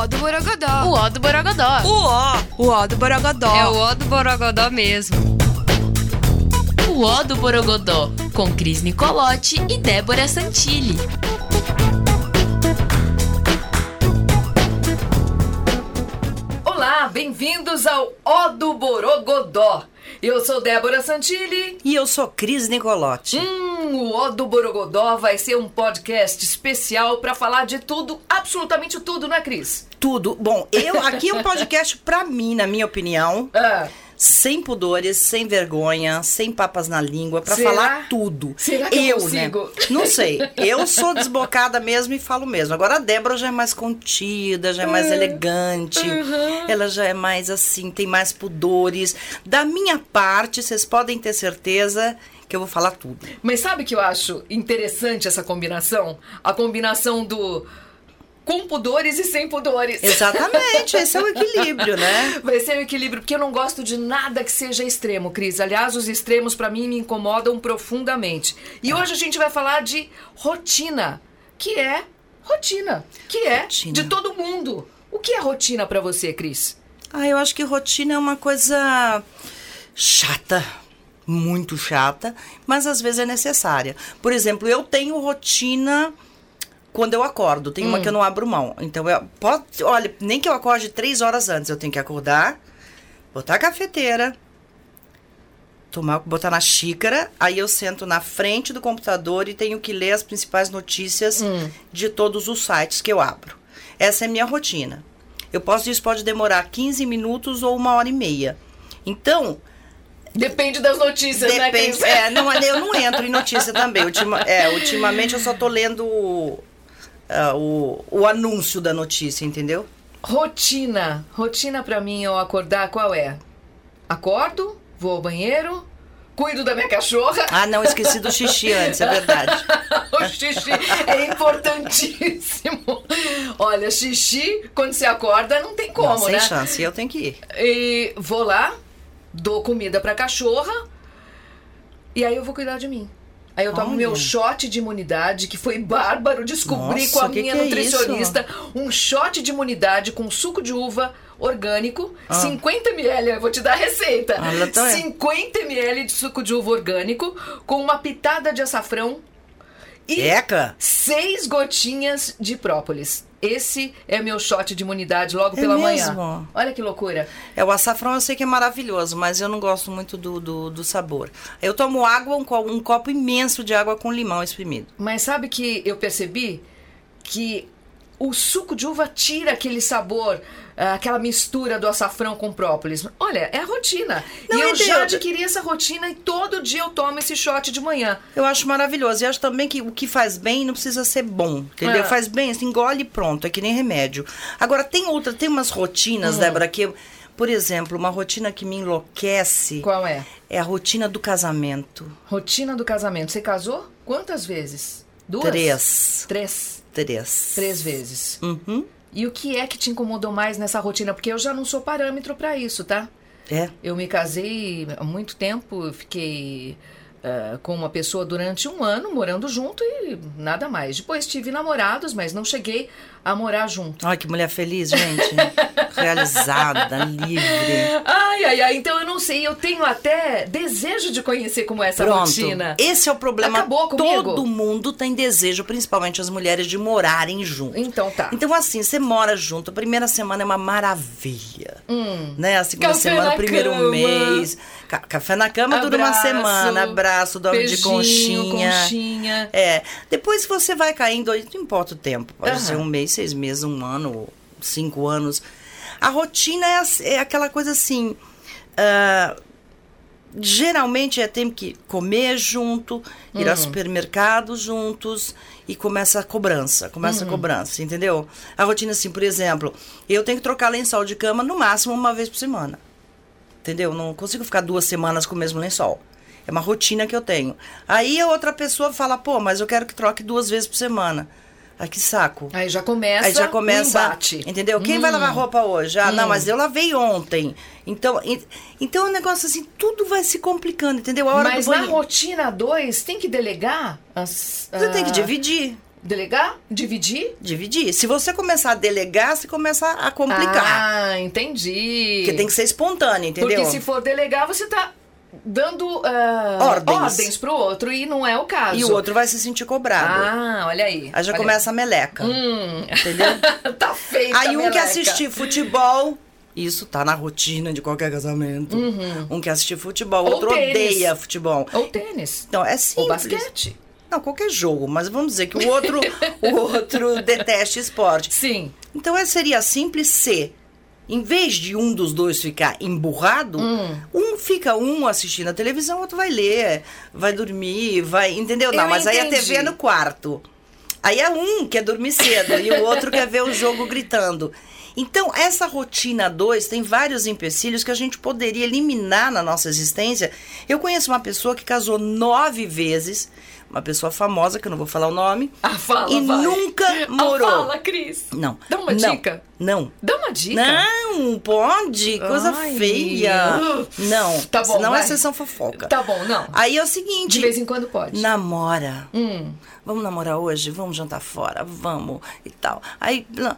ó do Borogodó. O ó do Borogodó. O ó. O ó do Borogodó. É o ó do Borogodó mesmo. O ó do Borogodó, com Cris Nicolotti e Débora Santilli. Olá, bem-vindos ao Ó do Borogodó. Eu sou Débora Santilli. E eu sou Cris Nicolotti. Hum, o Ó do Borogodó vai ser um podcast especial para falar de tudo, absolutamente tudo, não é, Cris? Tudo. Bom, eu aqui é um podcast pra mim, na minha opinião. Ah, Sem pudores, sem vergonha, sem papas na língua, pra Será? falar tudo. Será que eu né? consigo? Não sei. Eu sou desbocada mesmo e falo mesmo. Agora a Débora já é mais contida, já é mais elegante. Ela já é mais assim, tem mais pudores. Da minha parte, vocês podem ter certeza que eu vou falar tudo. mas sabe que eu acho interessante essa combinação? A combinação do com pudores e sem pudores. Exatamente, esse é o equilíbrio, né? Vai ser um equilíbrio, porque eu não gosto de nada que seja extremo, Cris. Aliás, os extremos pra mim me incomodam profundamente. E hoje a gente vai falar de rotina, que é rotina, que é Rotina. de todo mundo. O que é rotina pra você, Cris? Ah, eu acho que rotina é uma coisa chata, muito chata, mas às vezes é necessária. Por exemplo, eu tenho rotina quando eu acordo, tem uma que eu não abro mão. Então, eu, pode, olha, nem que eu acorde três horas antes, eu tenho que acordar, botar a cafeteira, tomar, botar na xícara, aí eu sento na frente do computador e tenho que ler as principais notícias de todos os sites que eu abro. Essa é a minha rotina. Eu posso, isso pode demorar 15 minutos ou uma hora e meia. Então, Depende das notícias, né, depende. Cris? É, não, eu não entro em notícia também. Ultima, é, ultimamente eu só tô lendo o, ah, o, o anúncio da notícia, entendeu? Rotina. Rotina pra mim ao acordar qual é? Acordo, vou ao banheiro, cuido da minha cachorra. Ah, não, esqueci do xixi antes, é verdade. o xixi é importantíssimo. Olha, xixi, quando você acorda, não tem como, não, sem né? chance, eu tenho que ir. E vou lá, dou comida pra cachorra e aí eu vou cuidar de mim. Aí eu tomo Olha. meu shot de imunidade, que foi bárbaro descobrir Nossa, com a que minha que é nutricionista. um shot de imunidade com suco de uva orgânico, 50 ml, eu vou te dar a receita. Ah, tá, é. 50 ml de suco de uva orgânico com uma pitada de açafrão e Eca! seis gotinhas de própolis. Esse é meu shot de imunidade logo É pela mesmo? manhã. Olha que loucura. É, o açafrão eu sei que é maravilhoso, mas eu não gosto muito do, do, do sabor. Eu tomo água, um, co- um copo imenso de água com limão espremido. Mas sabe que eu percebi que o suco de uva tira aquele sabor, aquela mistura do açafrão com própolis. Olha, é a rotina. Não, e eu entendo. já adquiri essa rotina e todo dia eu tomo esse shot de manhã. Eu acho maravilhoso. E acho também que o que faz bem não precisa ser bom, entendeu? É. Faz bem, assim, engole e pronto, é que nem remédio. Agora, tem outra, tem umas rotinas, Hum. Débora, que, eu- por exemplo, uma rotina que me enlouquece Qual é? é a rotina do casamento. Rotina do casamento. Você casou? Quantas vezes? Duas? Três. Três. Três. Três vezes. Uhum. E o que é que te incomodou mais nessa rotina? Porque eu já não sou parâmetro pra isso, tá? É. Eu me casei há muito tempo, fiquei ah, com uma pessoa durante um ano morando junto e nada mais. Depois tive namorados, mas não cheguei a morar junto. Ai, que mulher feliz, gente. Realizada, livre. Ai, ai, ai, então eu não sei, eu tenho até desejo de conhecer como é essa Pronto. rotina. Esse é o problema. Acabou comigo? Todo mundo tem desejo, principalmente as mulheres, de morarem junto. Então tá. Então, assim, você mora junto, a primeira semana é uma maravilha. Né? A segunda Hum. Café semana, na o primeiro cama. mês. Ca- café na cama dura uma Abraço, semana, abraço, dorme de beijinho, conchinha. conchinha. É. Depois você vai caindo, não importa o tempo. Pode Aham. ser um mês, seis meses, um ano, cinco anos. A rotina é, é aquela coisa assim. ah, geralmente é tempo que comer junto, ir Uhum. ao supermercado juntos e começa a cobrança, começa Uhum. a cobrança, entendeu? A rotina assim, por exemplo, eu tenho que trocar lençol de cama no máximo uma vez por semana. Entendeu? Não consigo ficar duas semanas com o mesmo lençol. É uma rotina que eu tenho. Aí a outra pessoa fala, pô, mas eu quero que troque duas vezes por semana. Ai, que saco. Aí já começa, Aí já o começa, embate. entendeu? Quem vai lavar roupa hoje? Ah, não, mas eu lavei ontem. Então, en- então é um negócio assim, tudo vai se complicando, entendeu? A hora Mas do na banho, rotina 2 tem que delegar as, você tem que ah, dividir. Delegar? Dividir? Dividir. Se você começar a delegar, você começa a complicar. Ah, entendi. Porque tem que ser espontâneo, entendeu? Porque se for delegar, você tá dando ah, Ordens. ordens pro outro e não é o caso. E o outro vai se sentir cobrado. Ah, olha aí. Aí já olha começa a meleca. Hum. Entendeu? tá feio. Aí um quer assistir futebol. Isso tá na rotina de qualquer casamento. Um quer assistir futebol, Ou outro tênis. odeia futebol. Ou tênis. Então, é simples. Ou basquete. Não, qualquer jogo, mas vamos dizer que o outro, o outro deteste esporte. Sim. Então é, seria simples se, em vez de um dos dois ficar emburrado, Hum. um fica um assistindo a televisão, o outro vai ler, vai dormir, vai. Entendeu? Não, Eu mas aí a entendi. TV é no quarto. Aí é um quer dormir cedo e o outro quer ver o jogo gritando. Então, essa rotina 2 tem vários empecilhos que a gente poderia eliminar na nossa existência. Eu conheço uma pessoa que casou nove vezes, uma pessoa famosa, que eu não vou falar o nome, Ah, fala, e vai. nunca Ah, morou. fala, Cris. Não. Dá uma não, dica. Não. Dá uma dica. Não, pode, coisa Ai. feia. Não, Tá bom, senão é vai. sessão fofoca. Tá bom, não. Aí é o seguinte, De vez em quando pode. namora. Hum. Vamos namorar hoje? Vamos jantar fora? Vamos e tal. Aí, blá.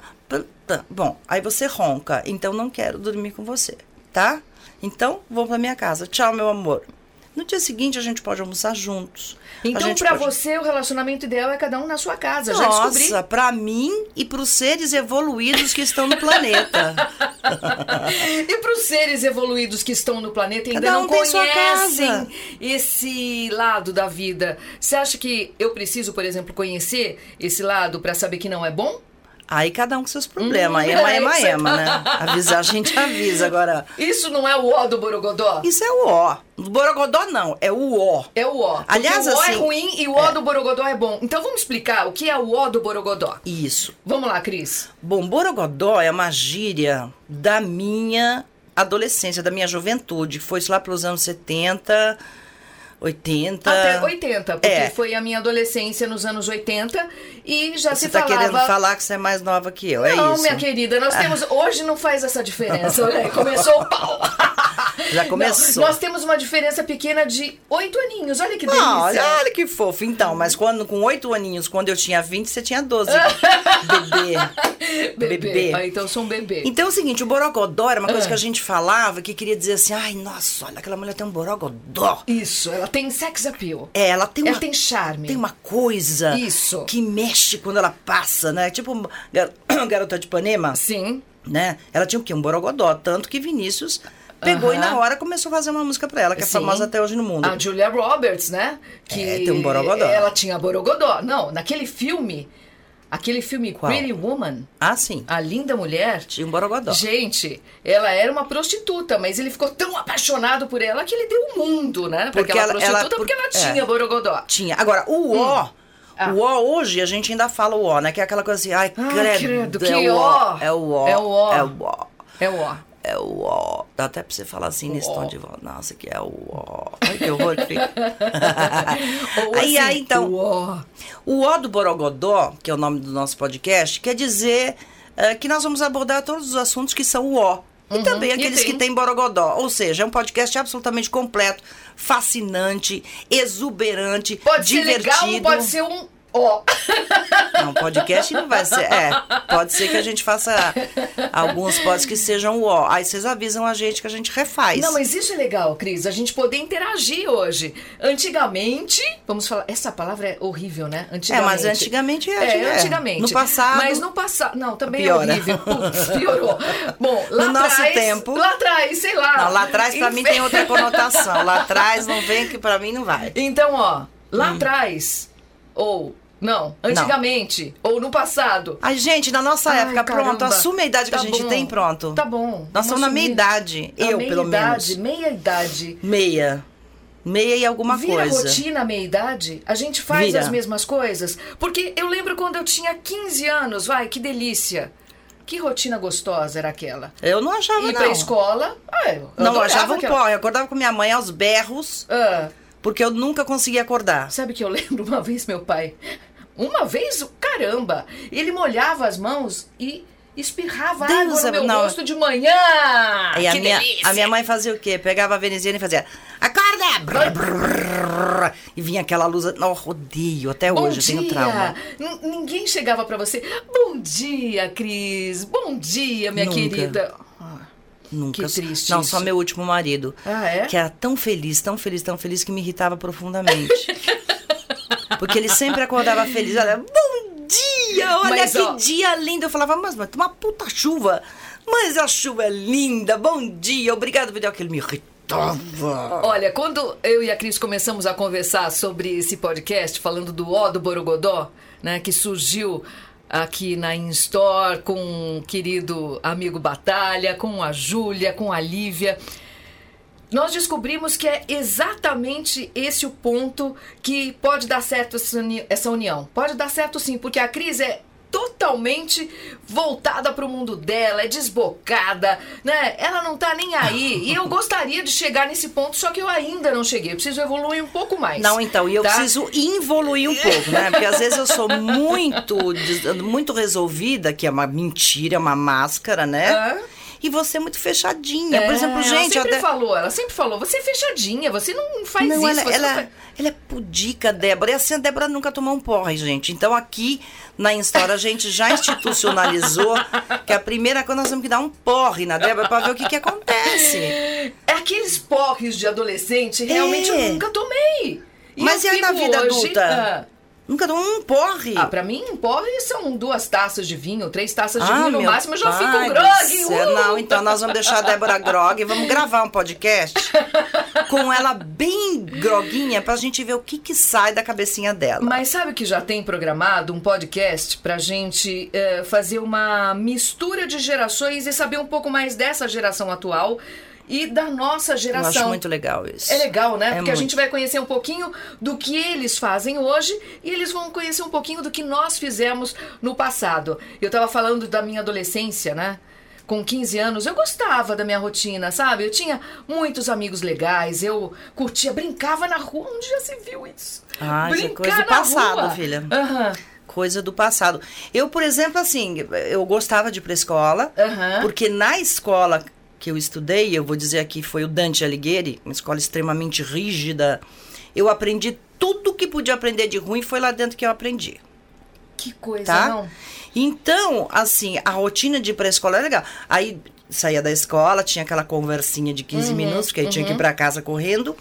bom, aí você ronca. Então não quero dormir com você, tá? Então vou pra minha casa. Tchau, meu amor. No dia seguinte a gente pode almoçar juntos. Então, pra pode- você, o relacionamento ideal é cada um na sua casa. Já Nossa, descobri. pra mim e pros seres evoluídos que estão no planeta. E para os seres evoluídos que estão no planeta e ainda um não conhecem casa. esse lado da vida, você acha que eu preciso, por exemplo, conhecer esse lado para saber que não é bom? Aí cada um com seus problemas. Hum, ema, é, ema, isso é- ema, né? Avisar a gente avisa. Agora, Isso não é o ó do Borogodó? isso é o ó. Do Borogodó não, é o ó. É o ó. Aliás, o ó é assim, ruim e o ó do Borogodó é bom. Então vamos explicar o que é o ó do Borogodó. Isso. Vamos lá, Cris. Bom, Borogodó é uma gíria da minha adolescência, da minha juventude. Foi isso lá pelos anos 70, 80. Até 80, porque É. foi a minha adolescência nos anos 80 e já Você se tá falava... querendo falar que você é mais nova que eu, é Não, isso? minha querida, nós temos. Hoje não faz essa diferença. Aí, começou o pau. Já começou. Não, nós temos uma diferença pequena de oito aninhos. Olha que delícia. Ah, olha, olha que fofo. Então, mas quando com oito aninhos, quando eu tinha 20, você tinha 12. Bebê. bebê. bebê. Ah, então eu sou um bebê. Então é o seguinte, o borogodó era uma coisa Ah. que a gente falava que queria dizer assim, ai, nossa, olha, aquela mulher tem um borogodó. Isso, ela tem sex appeal. É, ela tem Ela uma, tem charme. tem uma coisa Isso. que mexe quando ela passa, né? Tipo gar- Garota de Ipanema, Sim. né? Ela tinha o quê? Um borogodó, tanto que Vinícius pegou e Aham. na hora começou a fazer uma música pra ela, que é Sim. famosa até hoje no mundo. A Julia Roberts, né? Que É, tem um borogodó. Ela tinha borogodó. Não, naquele filme, aquele filme Qual? Pretty Woman, Ah, sim. a linda mulher, Tinha um borogodó. Gente, ela era uma prostituta, mas ele ficou tão apaixonado por ela que ele deu o mundo, né? Porque aquela ela- prostituta, ela- por- porque ela é. tinha borogodó. Tinha. Agora, o ó. Ah. O ó hoje a gente ainda fala o ó, né? Que é aquela coisa assim, ai, Ah, credo, credo, é que o ó. É o ó. É o ó. É o ó. É o ó. É o ó. Dá até pra você falar assim nesse ó. tom de voz. Nossa, que é o ó. Ai, que horror, aí, assim, aí, então, o ó. o ó do Borogodó, que é o nome do nosso podcast, quer dizer eh, que nós vamos abordar todos os assuntos que são o ó. E também Uhum. E aqueles tem- que têm Borogodó. Ou seja, é um podcast absolutamente completo, fascinante, exuberante, Pode divertido. ser legal, pode ser um ó. Não, podcast não vai ser. É, pode ser que a gente faça alguns pods que sejam o ó. Aí vocês avisam a gente que a gente refaz. Não, mas isso é legal, Cris, a gente poder interagir hoje. Antigamente, vamos falar, essa palavra é horrível, né? Antigamente. mas antigamente é, É, é. antigamente. No passado- Mas no passado, não, também Piora. é horrível. Putz, piorou. Bom, lá No nosso atrás, tempo- lá atrás, sei lá. Não, lá atrás pra mim tem outra conotação. Lá atrás não vem que pra mim não vai. Então, ó, lá Hum. atrás, ou, não, antigamente, ou no passado. Ai, gente, na nossa Ai, época, pronto, caramba. assume a idade que Tá a gente bom. tem, pronto. Tá bom. Nós estamos na meia idade. Eu, meia pelo idade, menos. Meia idade. Meia. Meia e alguma Vira coisa. rotina meia idade? A gente faz Vira. as mesmas coisas? Porque eu lembro quando eu tinha 15 anos, vai, que delícia. Que rotina gostosa era aquela. Eu não achava, Ir não. pra escola. Ah, eu Não, eu achava um aquela- pó. Eu acordava com minha mãe aos berros, Ah, porque eu nunca conseguia acordar. sabe que eu lembro uma vez meu pai. Uma vez, caramba! Ele molhava as mãos e espirrava Deus água no meu não. rosto de manhã. Aí a que minha, delícia. a minha mãe fazia o quê? Pegava a veneziana e fazia, acorda! Brr, brr, brr. e vinha aquela luz, não, odeio, até Bom hoje eu dia. tenho trauma. N- ninguém chegava pra você. Bom dia, Cris. Bom dia, minha Nunca. querida. Nunca. Que triste Não, isso. só meu último marido. Ah, é? Que era tão feliz, tão feliz, tão feliz que me irritava profundamente. Porque ele sempre acordava feliz. Olha, bom dia! Olha Mas, que ó- dia lindo! Eu falava, mas, tem uma puta chuva. Mas a chuva é linda, bom dia, obrigado, Vidal, que ele me irritava. Olha, quando eu e a Cris começamos a conversar sobre esse podcast, falando do Ó do Borogodó, né, que surgiu aqui na Instore com o querido amigo Batalha, com a Júlia, com a Lívia, nós descobrimos que é exatamente esse o ponto que pode dar certo essa uni- essa união. Pode dar certo sim, porque a Cris é totalmente voltada para o mundo dela, é desbocada, né? Ela não tá nem aí. E eu gostaria de chegar nesse ponto, só que eu ainda não cheguei. Eu preciso evoluir um pouco mais. Não, então, e eu tá? preciso involuir um pouco, né? Porque às vezes eu sou muito, muito resolvida, que é uma mentira, é uma máscara, né? Hã? E você é muito fechadinha. Por É, exemplo, ela gente, sempre até... falou, ela sempre falou, você é fechadinha, você não faz Não, isso. ela, ela, não faz... ela é pudica, Débora. E assim, a Débora nunca tomou um porre, gente. Então aqui na Instora a gente já institucionalizou que a primeira coisa nós temos que dar um porre na Débora pra ver o que, que acontece. É aqueles porres de adolescente, realmente É. eu nunca tomei. E Mas e aí na vida hoje- adulta? Ah. Nunca tomou um porre. Ah, pra mim, porre são duas taças de vinho, três taças de Ah, vinho no máximo, eu já fico grog. uh! Não, então nós vamos deixar a Débora grog e vamos gravar um podcast com ela bem groguinha pra gente ver o que que sai da cabecinha dela. Mas sabe que já tem programado um podcast pra gente eh, fazer uma mistura de gerações e saber um pouco mais dessa geração atual e da nossa Eu geração. acho muito legal isso. É legal, né? É Porque a muito. gente vai conhecer um pouquinho do que eles fazem hoje e eles vão conhecer um pouquinho do que nós fizemos no passado. Eu tava falando da minha adolescência, né? Com 15 anos, eu gostava da minha rotina, sabe? Eu tinha muitos amigos legais, eu curtia, brincava na rua. Onde já se viu isso? Ah, isso é coisa do passado, rua. filha. Aham. Coisa do passado. Eu, por exemplo, assim, eu gostava de ir pra escola, Aham. porque na escola que eu estudei, eu vou dizer aqui, foi o Dante Alighieri, uma escola extremamente rígida. Eu aprendi tudo que podia aprender de ruim, foi lá dentro que eu aprendi. Que coisa, tá? não? Então, assim, a rotina de ir pra escola é legal. Aí saía da escola, tinha aquela conversinha de 15 Uhum, minutos, porque aí tinha que ir pra casa correndo.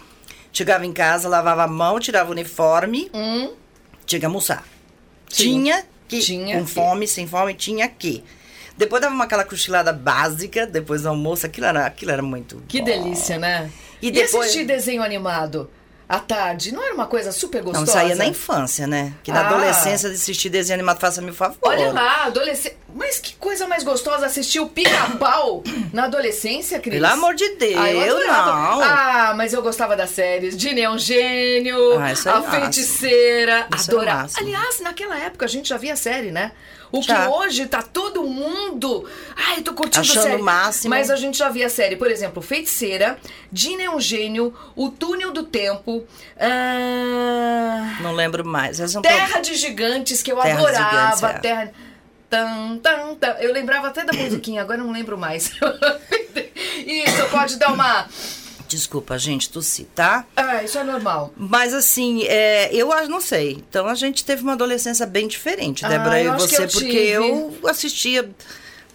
Chegava em casa, lavava a mão, tirava o uniforme, Hum, tinha que almoçar. Sim. Tinha que, Tinha com que. fome, sem fome, tinha que. Depois dava uma aquela cochilada básica, depois do almoço, aquilo era, aquilo era muito que bom. delícia, né? E E, depois- assistir desenho animado à tarde, não era uma coisa super Não, gostosa? saía na infância, né? Que na Ah. adolescência de assistir desenho animado, faça-me o favor. Olha lá, adolescente. Mas que coisa mais gostosa assistir o pica-pau na adolescência, Cris? Pelo amor de Deus, Ah, eu adorava. não. Ah, mas eu gostava das séries. Disney é um gênio, Ah, é a feiticeira. É adorava. máximo. Aliás, naquela época a gente já via série, né? O Já. que hoje tá todo mundo. Ai, tô curtindo Achando a série. o máximo. Mas a gente já via série, por exemplo, Feiticeira, Disney é um gênio, O Túnel do Tempo, ah, Não lembro mais. São Terra de Gigantes, que eu Terra adorava. Gigantes, é. Terra. Tan, tan, tan. Eu lembrava até da musiquinha, agora não lembro mais. Isso, pode dar uma. Desculpa, gente, tossi, tá? Ah, isso é normal. Mas assim, é, eu não sei. Então a gente teve uma adolescência bem diferente, Ah, Débora, eu eu e você, eu porque tive. eu assistia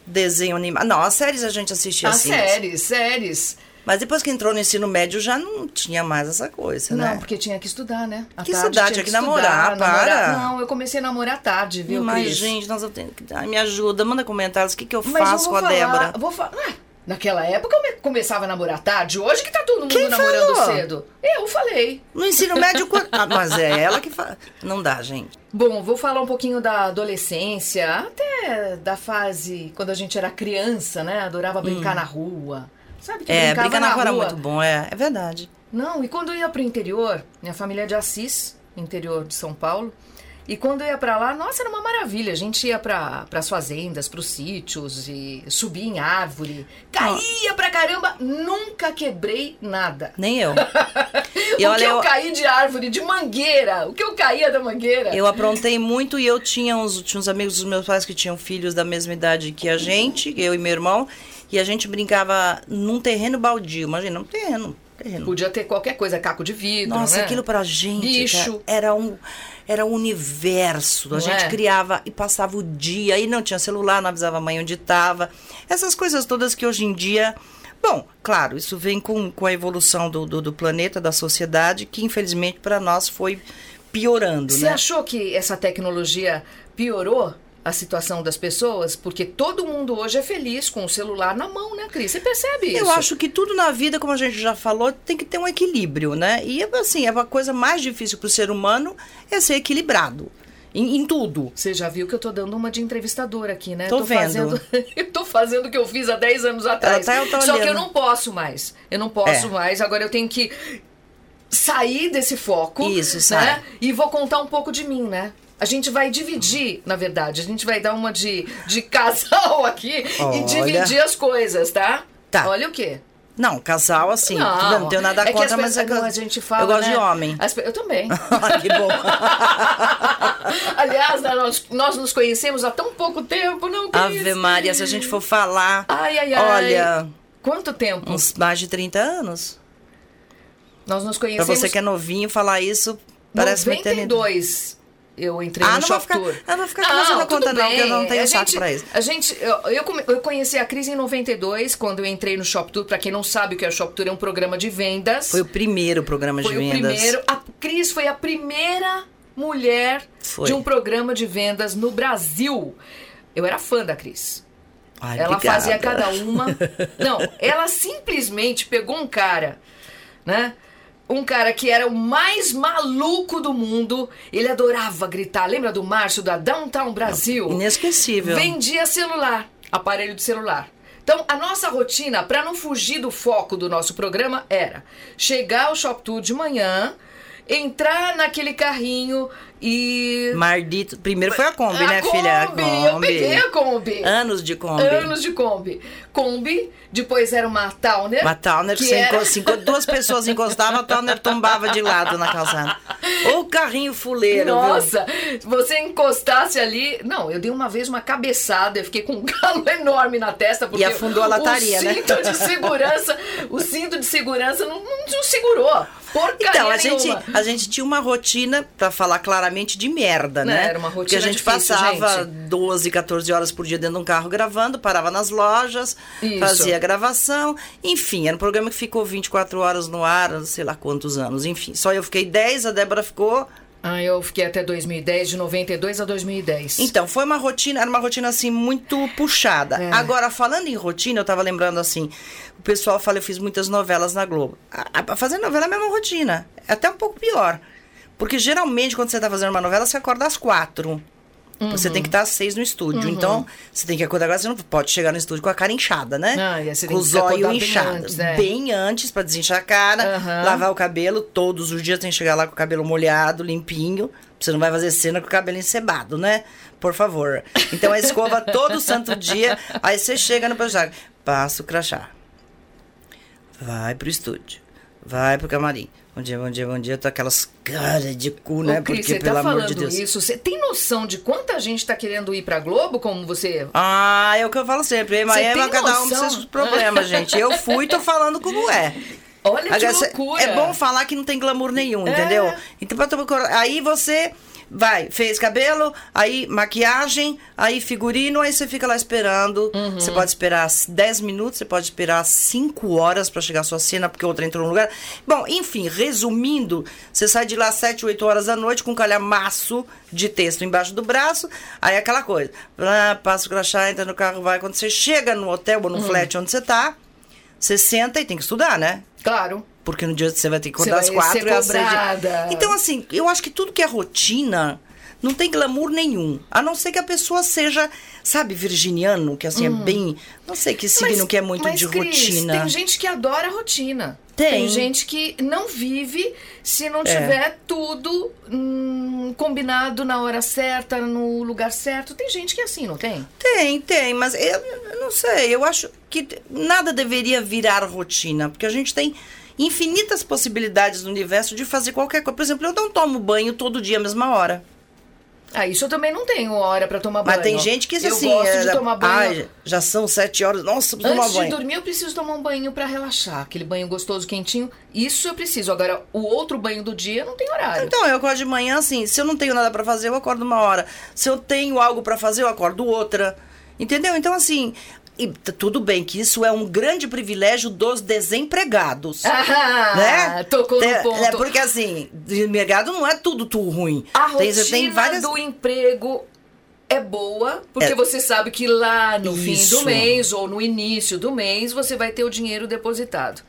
desenho animado. Não, as séries a gente assistia As assim. séries, séries. Mas depois que entrou no ensino médio já não tinha mais essa coisa, Não, né? porque tinha que estudar, né? À Que tarde estudar? tinha Tinha que namorar, para. Não, eu comecei a namorar tarde, viu, Mas, Cris? gente, nós eu tenho que. Ai, me ajuda, manda comentários. O que, que eu Mas faço eu com a falar, Débora? Vou falar. Ué, naquela época eu me- começava a namorar tarde. Hoje que tá todo mundo Quem namorando falou? cedo. Eu falei. No ensino médio. Ah, mas é ela que fala. Não dá, gente. Bom, vou falar um pouquinho da adolescência, até da fase quando a gente era criança, né? Adorava brincar na rua. Sabe que Hum. É, brincar na rua era muito bom, é, é verdade. Não, e quando eu ia pro interior, minha família é de Assis, interior de São Paulo, E quando eu ia pra lá, nossa, era uma maravilha. A gente ia pra, pras fazendas, pros sítios e subia em árvore. Caía pra caramba, nunca quebrei nada. Nem eu. o que eu, eu- caí de árvore, de mangueira. O que eu caía da mangueira. Eu aprontei muito e eu tinha uns, tinha uns amigos dos meus pais que tinham filhos da mesma idade que a gente, eu e meu irmão, e a gente brincava num terreno baldio. Imagina, um terreno. terreno. Podia ter qualquer coisa, caco de vidro, Nossa, né? aquilo pra gente Bicho. cara, era um era um universo. Não a gente é? criava e passava o dia, aí não tinha celular, não avisava a mãe onde estava. Essas coisas todas que hoje em dia. Bom, claro, isso vem com, com a evolução do, do, do planeta, da sociedade, que infelizmente para nós foi piorando, Você né? achou que essa tecnologia piorou a situação das pessoas? Porque todo mundo hoje é feliz com o celular na mão, né, Cris? Você percebe isso? Eu acho que tudo na vida, como a gente já falou, tem que ter um equilíbrio, né? E assim, é a coisa mais difícil para o ser humano é ser equilibrado. Em, em tudo. Você já viu que eu tô dando uma de entrevistadora aqui, né? Tô vendo. Fazendo, eu tô fazendo o que eu fiz há 10 anos atrás. tá- eu tô Só que eu olhando. não posso mais. Eu não posso É. mais. Agora eu tenho que sair desse foco. Isso, né? sai. E vou contar um pouco de mim, né? A gente vai dividir, na verdade. A gente vai dar uma de, de casal aqui e Olha. dividir as coisas, tá? Tá. Olha o quê? Não, casal assim, não, não tenho nada é contra, as mas é pessoas- a gente fala, eu gosto né? de homem. As eu também. que bom. Aliás, né, nós, nós nos conhecemos há tão pouco tempo, não, Cris? Ave Maria, se a gente for falar, Ai, ai, ai. olha, Quanto tempo? uns mais de 30 anos. Nós nos Pra conhecemos... você que é novinho, falar isso parece uma eternidade. 92. Eu entrei Ah, no não Shop ficar- Tour. não vou ficar fazendo a conta não, bem. que eu não tenho a saco gente, pra isso. A gente, eu, eu, come- eu conheci a Cris em 92, quando eu entrei no Shop Tour. Pra quem não sabe o que é o Shop Tour, é um programa de vendas. Foi o primeiro programa Foi de o vendas. primeiro. A Cris foi a primeira mulher Foi. de um programa de vendas no Brasil. Eu era fã da Cris. Ai, ela obrigada. fazia cada uma. Não, ela simplesmente pegou um cara, né? Um cara que era o mais maluco do mundo. Ele adorava gritar. Lembra do Márcio da Downtown Brasil? Inesquecível. Vendia celular, aparelho de celular. Então, a nossa rotina, para não fugir do foco do nosso programa, era chegar ao Shop Tour de manhã, entrar naquele carrinho e. Mardito. Primeiro foi a Kombi, A né, filha? A Kombi, Eu peguei a Kombi. Anos de Kombi. Anos de Kombi. Kombi, depois era uma Towner. Uma Towner, que era... enco- duas pessoas encostavam, a Towner tombava de lado na calçada. Ou carrinho fuleiro, viu? Nossa, se você encostasse ali. Não, eu dei uma vez uma cabeçada, eu fiquei com um galo enorme na testa. Porque E afundou a lataria, o né? cinto de segurança, o cinto de segurança não, não segurou. Porcaria Então, a gente, a gente tinha uma rotina, pra falar claramente, de merda, Né, né? era uma Porque a rotina gente difícil, passava gente. 12, 14 horas por dia dentro de um carro gravando, parava nas lojas, Isso. fazia gravação. Enfim, era um programa que ficou 24 horas no ar, sei lá quantos anos. Enfim, só eu fiquei 10, a Débora ficou. Ah, eu fiquei até 2010, de 92 a 2010. Então, foi uma rotina, era uma rotina assim muito puxada. É. Agora, falando em rotina, eu tava lembrando assim, o pessoal fala, eu fiz muitas novelas na Globo. A, a- fazer novela é a mesma rotina, é até um pouco pior. Porque geralmente, quando você tá fazendo uma novela, você acorda às quatro. Você Uhum. tem que estar às seis no estúdio. Então, você tem que acordar agora, você não pode chegar no estúdio com a cara inchada, né? Ah, e aí você com os que acordar olhos bem inchados. antes? Bem antes, pra desinchar a cara, Aham. lavar o cabelo. Todos os dias tem que chegar lá com o cabelo molhado, limpinho. Você não vai fazer cena com o cabelo encebado, né? Por favor. Então, a escova todo santo dia. Aí você chega no personagem, passa o crachá. Vai pro estúdio. Vai pro camarim. Bom dia, bom dia, bom dia. Tô aquelas caras de cu, né? Ô, Cris, Porque, você pelo tá amor falando de Deus. isso, você tem noção de quanta gente tá querendo ir pra Globo, como você... Ah, é o que eu falo sempre. Mas é cada um com noção? seus problemas, gente. Eu fui e tô falando como é. Olha que Agora, cê- loucura. É bom falar que não tem glamour nenhum, entendeu? Então, aí você vai, fez cabelo, aí maquiagem, aí figurino, aí você fica lá esperando. Uhum. Você pode esperar 10 minutos, você pode esperar 5 horas pra chegar a sua cena, porque outra entrou no lugar. Bom, enfim, resumindo, você sai de lá 7, 8 horas da noite com um calhamaço de texto embaixo do braço, aí aquela coisa. Ah, passa o crachá, entra no carro, vai. Quando você chega no hotel ou no Uhum. flat onde você tá, você senta e tem que estudar, né? Claro. Porque no dia você vai ter que acordar às quatro e cobrada. Então, assim, eu acho que tudo que é rotina não tem glamour nenhum. A não ser que a pessoa seja, sabe, virginiano, que assim é bem. Não sei que signo que é muito Hum. mas, de Cris, rotina. Tem gente que adora rotina. Tem. gente que não vive se não tiver tudo hum, combinado na hora certa, no lugar certo. Tem gente que é assim, não tem? Tem, tem, mas eu, eu não sei, eu acho que nada deveria virar rotina, porque a gente tem infinitas possibilidades no universo de fazer qualquer coisa. Por exemplo, eu não tomo banho todo dia à mesma hora. Ah, isso eu também não tenho hora pra tomar Mas banho. tem gente que eu assim, gosto de é, tomar banho. ai, já são sete horas, nossa, preciso Antes tomar de banho. dormir, eu preciso tomar um banho pra relaxar. Aquele banho gostoso, quentinho. Isso eu preciso. Agora, o outro banho do dia não tem horário. Então, eu acordo de manhã assim, se eu não tenho nada pra fazer, eu acordo uma hora. Se eu tenho algo pra fazer, eu acordo outra. Entendeu? Então, assim, e tudo bem que isso é um grande privilégio dos desempregados. Ah, né? tocou Tem- no ponto. É porque assim, desempregado não é tudo tudo ruim. A Tem- rotina tem várias do emprego é boa, porque É. você sabe que lá no fim Isso. do mês ou no início do mês você vai ter o dinheiro depositado.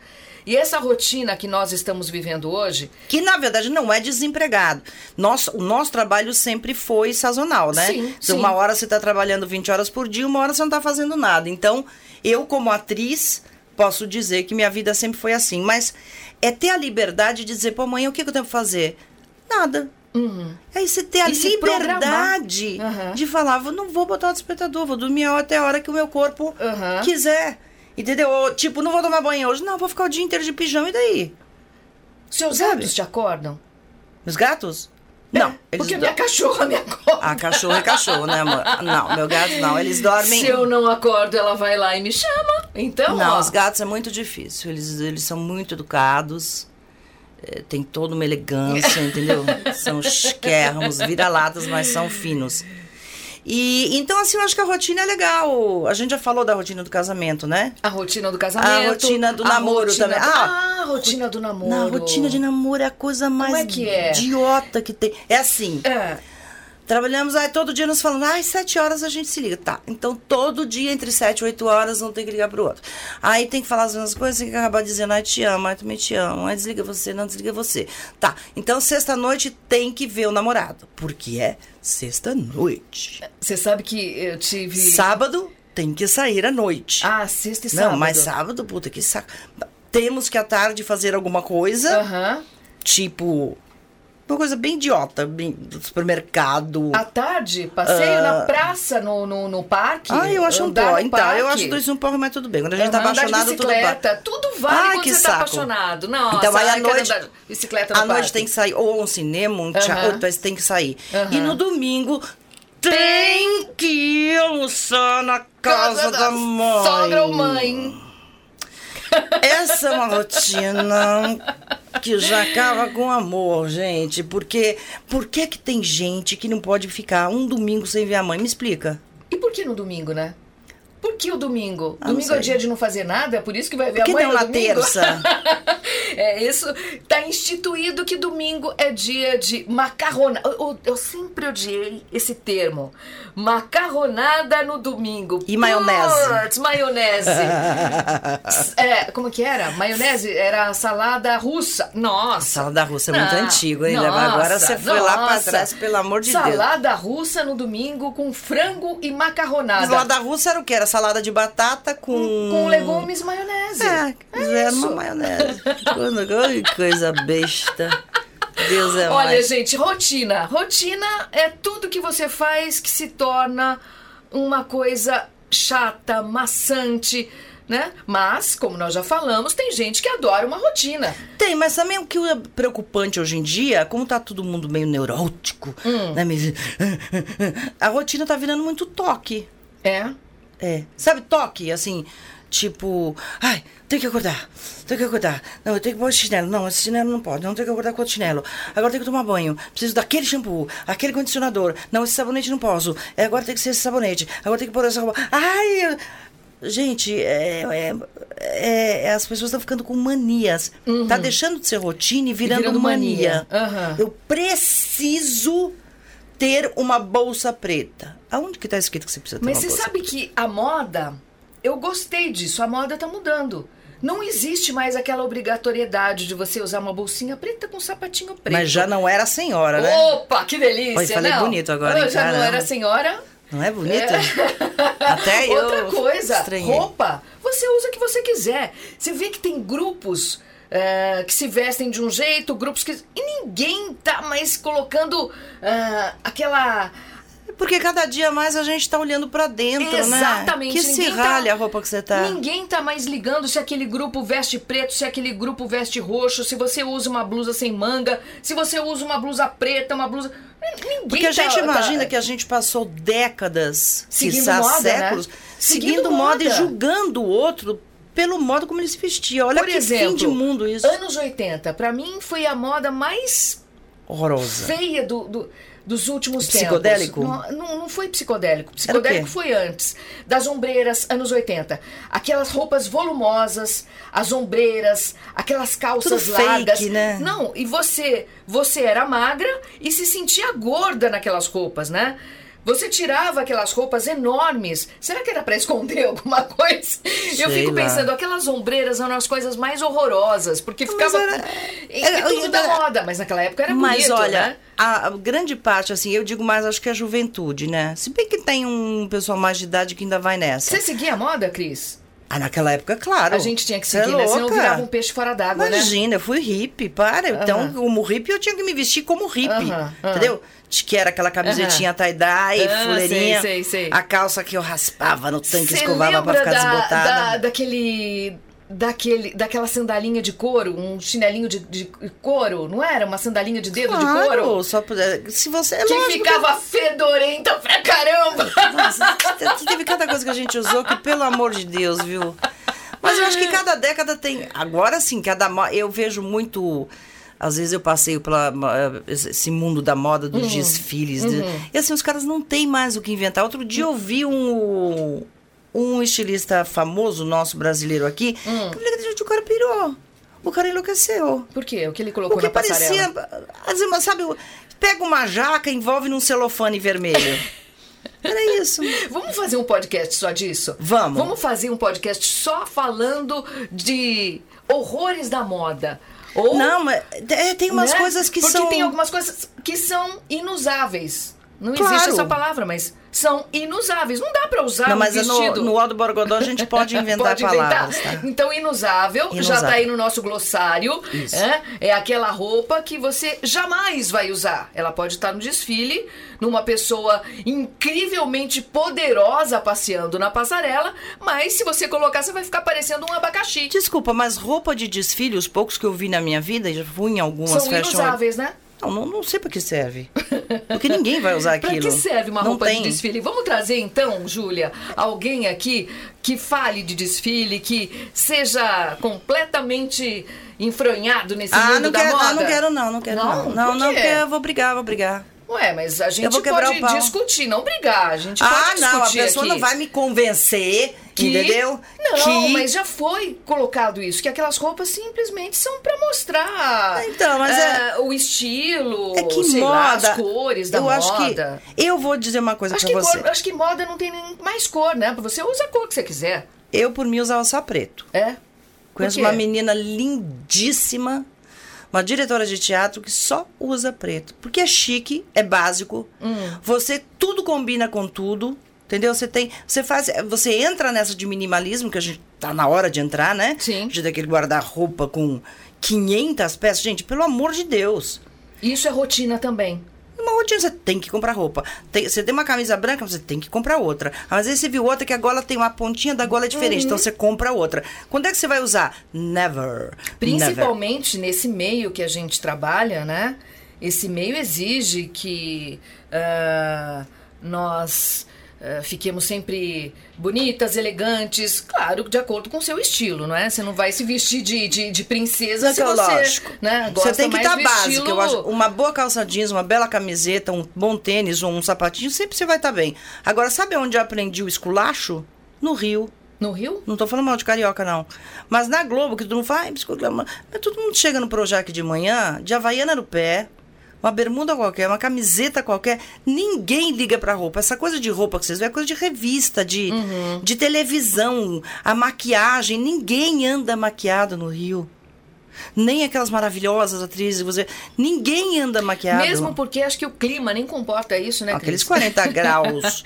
E essa rotina que nós estamos vivendo hoje, que na verdade não é desempregado. Nosso, o nosso trabalho sempre foi sazonal, né? Sim, Então, sim. Uma hora você está trabalhando 20 horas por dia, uma hora você não está fazendo nada. Então, eu como atriz posso dizer que minha vida sempre foi assim. Mas é ter a liberdade de dizer, pô, amanhã o que, que eu tenho que fazer? Nada. É você ter a Uhum. E liberdade Aham. de falar, "Vou- não vou botar o despertador, vou dormir até a hora que o meu corpo Aham. quiser. Entendeu? Ou, Tipo, não vou tomar banho hoje. Não, vou ficar o dia inteiro de pijama e daí? seus Sabe? gatos te acordam? Meus gatos? Não. É, eles porque minha cachorra me acorda. Ah, cachorro é cachorro, né, amor? Não, meu gato não. Eles dormem. Se eu não acordo, ela vai lá e me chama. Então, Não, ó, os gatos é muito difícil. Eles, eles são muito educados. é, tem toda uma elegância, entendeu? São esquermos, vira-latas, mas são finos. E então, assim, eu acho que a rotina é legal. A gente já falou da rotina do casamento, né? a rotina do casamento. A rotina do a namoro rotina também. do- Ah, Ah, a rotina do namoro. Na rotina de namoro é a coisa mais é que é? idiota que tem. É assim. É. Trabalhamos aí todo dia nos falando, ai, sete horas a gente se liga. Tá. Então todo dia entre sete e oito horas um tem que ligar pro outro. Aí tem que falar as mesmas coisas, tem que acabar dizendo, ai, te amo, ai, também te amo, ai, desliga você, não desliga você. Tá. Então sexta-noite tem que ver o namorado. Porque é sexta-noite. Você sabe que eu tive. Sábado tem que sair à noite. Ah, sexta e sábado. não, mas sábado, puta, que saco. Temos que à tarde fazer alguma coisa, Aham. tipo. Uma coisa bem idiota, bem do supermercado. À tarde, passeio na praça, no, no, no parque. Ah, eu acho um porre. no Então, eu acho dois um porre, mas tudo bem. Quando a gente tá andar de apaixonado, tudo bem. bicicleta, tudo vale Ai, quando que você tá saco. apaixonado. Nossa, então, aí à noite, bicicleta no à noite tem que sair, ou um cinema, um teatro, mas tem que sair. E no domingo tem que almoçar na casa, da mãe. Sogra ou mãe. Essa é uma rotina que já acaba com amor, gente. Porque por que que tem gente que não pode ficar um domingo sem ver a mãe? Me explica. E por que no domingo, né? Por que o domingo? Ah, domingo é dia de não fazer nada, é por isso que vai ver que a mãe não na terça? é isso. Tá instituído que domingo é dia de macarrona. Eu, eu- eu sempre odiei esse termo. Macarronada no domingo. E maionese. Puts, maionese. é, como que era? Maionese era salada russa. Nossa. Salada russa é muito Não, antigo, hein? nossa, Agora você foi lá pra trás, pelo amor de Deus. Salada russa no domingo com frango e macarronada. Salada russa era o quê? Era salada de batata com... Com legumes e maionese. É, era uma isso. maionese. Coisa besta. Deus é Olha, mais. gente, rotina. Rotina é tudo que você faz que se torna uma coisa chata, maçante, né? Mas, como nós já falamos, tem gente que adora uma rotina. Tem, mas também o que é preocupante hoje em dia, como tá todo mundo meio neurótico, Hum. né? A rotina tá virando muito toque. É? É. Sabe, toque, assim, tipo, ai, tem que acordar, tem que acordar. Não, eu tenho que pôr esse chinelo. Não, esse chinelo não pode. Não tenho que acordar com outro chinelo. Agora tenho que tomar banho. Preciso daquele shampoo, aquele condicionador. Não, esse sabonete não posso. É, agora tem que ser esse sabonete. Agora tem que pôr essa roupa. Ai, eu- Gente, é, é- é- as pessoas estão ficando com manias. Tá deixando de ser rotina e virando, virando mania. mania. Aham. Eu preciso ter uma bolsa preta. Aonde que tá escrito que você precisa ter Mas uma você bolsa sabe que a moda, eu gostei disso, a moda tá mudando. Não existe mais aquela obrigatoriedade de você usar uma bolsinha preta com um sapatinho preto. Mas já não era senhora, né? Opa, que delícia! Oi, falei não. bonito agora, Eu hein, já não caramba. era senhora. Não é bonita? Até eu Outra coisa, estranhei. roupa, você usa o que você quiser. Você vê que tem grupos eh, que se vestem de um jeito, grupos que. E ninguém tá mais colocando ah, aquela. Porque cada dia mais a gente tá olhando pra dentro, né? Exatamente. Que se tá- ralha a roupa que você tá. Ninguém tá mais ligando se aquele grupo veste preto, se aquele grupo veste roxo, se você usa uma blusa sem manga, se você usa uma blusa preta, uma blusa. Ninguém Porque a tá- gente tá- imagina que a gente passou décadas, Seguindo quiçá moda, séculos, né? seguindo, Seguindo moda e moda. julgando o outro pelo modo como ele se vestia. Olha Por que exemplo, fim de mundo isso. Anos 80, pra mim foi a moda mais Horrorosa. feia do, do- dos últimos Psicodélico? tempos. Não, não, não foi psicodélico. Psicodélico foi antes. Das ombreiras, anos 80. Aquelas roupas volumosas, as ombreiras, aquelas calças Tudo fake, largas. né? Não, e você, você era magra e se sentia gorda naquelas roupas, né? Você tirava aquelas roupas enormes. Será que era pra esconder alguma coisa? Eu Sei fico lá. pensando, aquelas ombreiras eram as coisas mais horrorosas, porque Mas ficava. era- era- é tudo da era- moda, mas naquela época era Mas bonito, olha, né? a, a grande parte, assim, eu digo mais, acho que é a juventude, né? Se bem que tem um pessoal mais de idade que ainda vai nessa. Você seguia a moda, Cris? Ah, naquela época, claro. A gente tinha que Cê é seguir, né? Senão virava um peixe fora d'água, né? Imagina, eu fui hippie, para. Então, Aham. como hippie, eu tinha que me vestir como hippie. Aham. Entendeu? De Que era aquela camisetinha tie-dye, Ah, fuleirinha. sei, sei, sei. A calça que eu raspava no tanque, Você escovava pra ficar da, desbotada. da- daquele... Daquele, daquela sandalinha de couro, um chinelinho de, de couro, não era? Uma sandalinha de dedo de Claro, couro? só puder. Se você. é Que lógico ficava fedorenta pra caramba! Nossa, te- teve cada coisa que a gente usou que, pelo amor de Deus, viu? Mas eu acho que cada década tem. Agora sim, cada. Eu vejo muito. Às vezes eu passeio pela esse mundo da moda, dos desfiles. de- e assim, os caras não têm mais o que inventar. Outro dia eu vi um. Um estilista famoso nosso brasileiro aqui. Que falei, gente, o cara pirou. O cara enlouqueceu. Por quê? O que ele colocou O que na parecia. Sabe, pega uma jaca, envolve num celofane vermelho. Era isso. Vamos fazer um podcast só disso? Vamos. Vamos fazer um podcast só falando de horrores da moda. Ou, Não, mas é, tem umas né? coisas que Porque são. tem algumas coisas que são inusáveis. Não Claro. existe essa palavra, mas são inusáveis. Não dá pra usar Não, um mas vestido. no, no Aldo Borgodó a gente pode inventar Pode inventar. palavras, tá? Então, inusável, já Inusável. tá aí no nosso glossário. É, é aquela roupa que você jamais vai usar. Ela pode estar no desfile, numa pessoa incrivelmente poderosa passeando na passarela, mas se você colocar, você vai ficar parecendo um abacaxi. Desculpa, mas roupa de desfile, os poucos que eu vi na minha vida, e já fui em algumas São fashion. inusáveis, né? Não, não, não sei pra que serve. Porque ninguém vai usar aquilo. que serve uma Não roupa tem. de desfile? Vamos trazer então, Júlia, alguém aqui que fale de desfile, que seja completamente enfronhado nesse Ah, mundo não da quero, moda. ah, não quero não, não quero não. Não? Não, Por não, porque eu vou brigar, vou brigar. Ué, mas a gente pode discutir, não brigar. A gente Ah, pode não, a discutir pessoa aqui. não vai me convencer, Que- entendeu? Não, que... mas já foi colocado isso, que aquelas roupas simplesmente são pra mostrar Então, mas é- o estilo, É que moda. lá, as cores da eu moda. acho que. Eu vou dizer uma coisa Acho pra você. cor- acho que moda não tem nem mais cor, né? Você usa a cor que você quiser. Eu, por mim, usava só preto. É? Conheço uma menina lindíssima, uma diretora de teatro que só usa preto. Porque é chique, é básico. Hum. Você tudo combina com tudo. Entendeu? Você tem. Você faz. Você entra nessa de minimalismo, que a gente tá na hora de entrar, né? Sim. De daquele guarda-roupa com 500 peças. Gente, pelo amor de Deus. Isso é rotina também. Uma rotina, você tem que comprar roupa. Tem- você tem uma camisa branca, você tem que comprar outra. Às vezes você viu outra que a gola tem uma pontinha da gola diferente, Uhum. então você compra outra. Quando é que você vai usar? Never. Never. Principalmente nesse meio que a gente trabalha, né? Esse meio exige que ah, nós ah, fiquemos sempre bonitas, elegantes, claro, de acordo com o seu estilo, não é? Você não vai se vestir de, de, de princesa se Não, você, lógico. né, Você tem que estar básica. estilo... Eu acho uma boa calça jeans, uma bela camiseta, um bom tênis ou um sapatinho, sempre você vai estar bem. Agora, sabe onde eu aprendi o esculacho? No Rio. No Rio? Não tô falando mal de carioca, não. Mas na Globo, que todo mundo fala, biscoito, mas todo mundo chega no Projac de manhã, de havaiana no pé, uma bermuda qualquer, uma camiseta qualquer, ninguém liga pra roupa. Essa coisa de roupa que vocês veem é coisa de revista, de, de televisão, a maquiagem, ninguém anda maquiado no Rio. Nem aquelas maravilhosas atrizes, você. Ninguém anda maquiado. Mesmo porque acho que o clima nem comporta isso, né, Aqueles Cris? 40 graus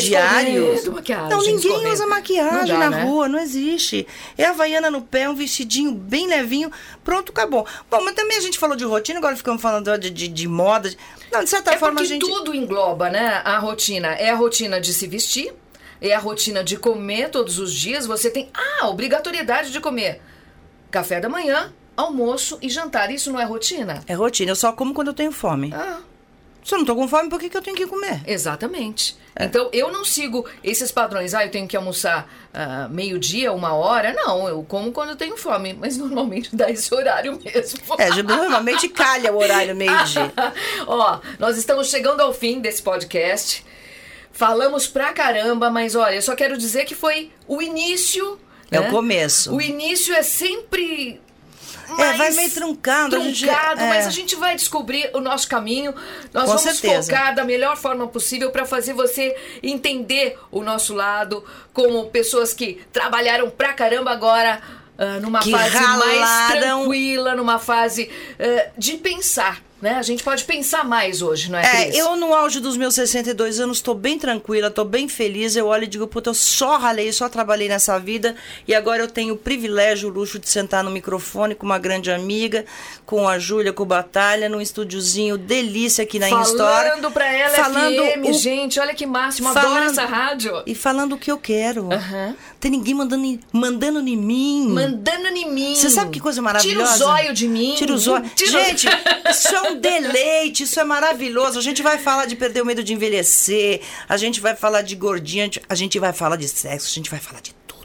diários. maquiagem, não, ninguém escorrendo. usa maquiagem dá, na né? rua, não existe. É a havaiana no pé, um vestidinho bem levinho, pronto, acabou. Bom, mas também a gente falou de rotina, agora ficamos falando de, de, de moda. Não, de certa É forma a gente. tudo engloba, né? A rotina. É a rotina de se vestir, é a rotina de comer todos os dias. Você tem, ah, obrigatoriedade de comer café da manhã, almoço e jantar. Isso não é rotina? É rotina, eu só como quando eu tenho fome. Ah, Se eu não tô com fome, por que, que eu tenho que comer? exatamente. É. Então, eu não sigo esses padrões. Ah, eu tenho que almoçar ah, meio-dia, uma hora. Não, eu como quando eu tenho fome. Mas normalmente dá esse horário mesmo. É, normalmente calha o horário meio-dia. Ó, nós estamos chegando ao fim desse podcast. Falamos pra caramba, mas olha, eu só quero dizer que foi o início. É né? o começo. O início é sempre. É, mais vai meio truncado, a gente- Truncado, é. mas a gente vai descobrir o nosso caminho. Nós Com vamos certeza. focar da melhor forma possível para fazer você entender o nosso lado como pessoas que trabalharam pra caramba agora. ah, numa Que fase mais ralaram. tranquila, numa fase ah, de pensar, né? A gente pode pensar mais hoje, não é, É, Cris? eu no auge dos meus 62 anos tô bem tranquila, tô bem feliz. Eu olho e digo, puta, eu só ralei, só trabalhei nessa vida e agora eu tenho o privilégio, o luxo de sentar no microfone com uma grande amiga, com a Júlia, com o Batalha, num estúdiozinho delícia aqui na História. Falando pra ela falando FM, o- gente, olha que máximo, adoro falando- essa rádio. E falando o que eu quero. Aham. Tem ninguém mandando, em- mandando em mim. Mandando em mim. Você sabe que coisa maravilhosa? Tira o zóio de mim. Tira o zóio. Tira- Gente, isso é um deleite, isso é maravilhoso. A gente vai falar de perder o medo de envelhecer, a gente vai falar de gordinha, a gente- vai falar de sexo, a gente vai falar de tudo.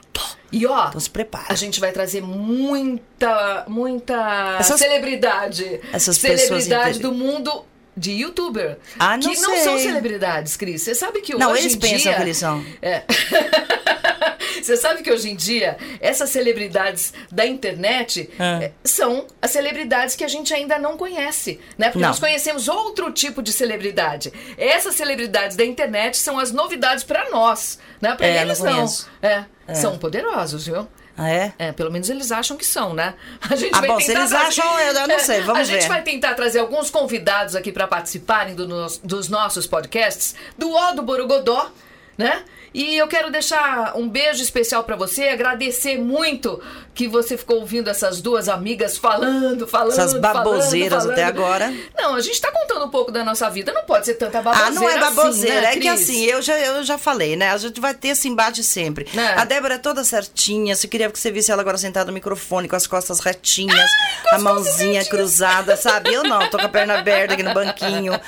E ó, Então se prepara. a gente vai trazer muita, muita Essas- celebridade. essas celebridade do mundo de youtuber. Ah, não que não são sei. celebridades, Cris. Você sabe que Não, hoje eles em pensam dia... que eles são. É. Você sabe que hoje em dia, essas celebridades da internet Ah. eh, são as celebridades que a gente ainda não conhece, né? Porque Não. nós conhecemos outro tipo de celebridade. Essas celebridades da internet são as novidades pra nós, né? Pra É, eles não conheço. É, são poderosos, viu? Ah, é? É, pelo menos eles acham que são, né? A gente Ah, vai bom, se tentar eles trazer- acham, eu- eu não É, sei, vamos A gente ver. vai tentar trazer alguns convidados aqui para participarem do nos- dos nossos podcasts do O do Borogodó, né? E eu quero deixar um beijo especial para você, agradecer muito que você ficou ouvindo essas duas amigas falando, falando, Essas baboseiras falando, até falando. agora. Não, a gente tá contando um pouco da nossa vida, não pode ser tanta baboseira Ah, não é baboseira, assim, né, é que assim, eu já, eu já falei, né? A gente vai ter esse embate sempre. É. A Débora é toda certinha, você queria que você visse ela agora sentada no microfone, com as costas retinhas, Ah, a mãozinha cruzada, sabe? Eu não, tô com a perna aberta aqui no banquinho,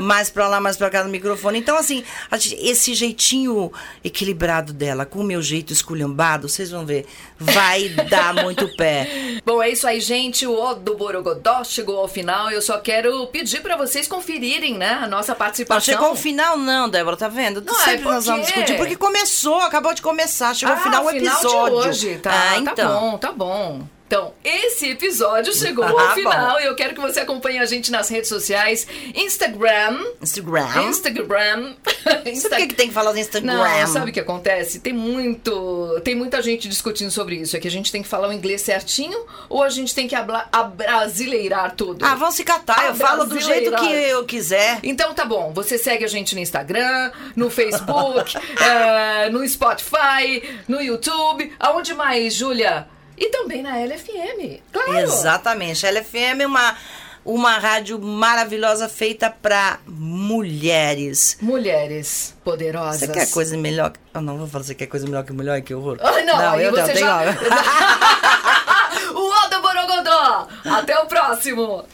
mais pra lá, mais pra cá no microfone. Então, assim, gente- esse jeitinho equilibrado dela, com o meu jeito esculhambado, vocês vão ver, vai dar muito pé. Bom, é isso aí, gente. O O do Borogodó chegou ao final. Eu só quero pedir pra vocês conferirem, né, a nossa Não participação. chegou ao final, não, Débora, tá vendo? Não, é Sempre nós vamos porque- discutir. Porque começou, acabou de começar, chegou ao Ah, final o final episódio. de hoje. Tá, ah, tá então. bom, tá bom. Então, esse episódio chegou ao Ah, final bom. e eu quero que você acompanhe a gente nas redes sociais. Instagram. Instagram. Instagram. Sabe por que, que tem que falar do Instagram? Não, sabe o que acontece? Tem muito, tem muita gente discutindo sobre isso. É que a gente tem que falar o inglês certinho ou a gente tem que abrasileirar tudo? Ah, vão se catar, eu falo do jeito que eu quiser. Então tá bom, você segue a gente no Instagram, no Facebook, eh, no Spotify, no YouTube. Aonde mais, Júlia? E também na LFM, claro. Exatamente. A LFM é uma, uma rádio maravilhosa feita pra mulheres. Mulheres poderosas. Você quer coisa melhor? que- Ah, não, vou falar você quer coisa melhor que mulher, que horror. Ai, não, aí eu você tenho. já... o Aldo Borogodó. Até o próximo.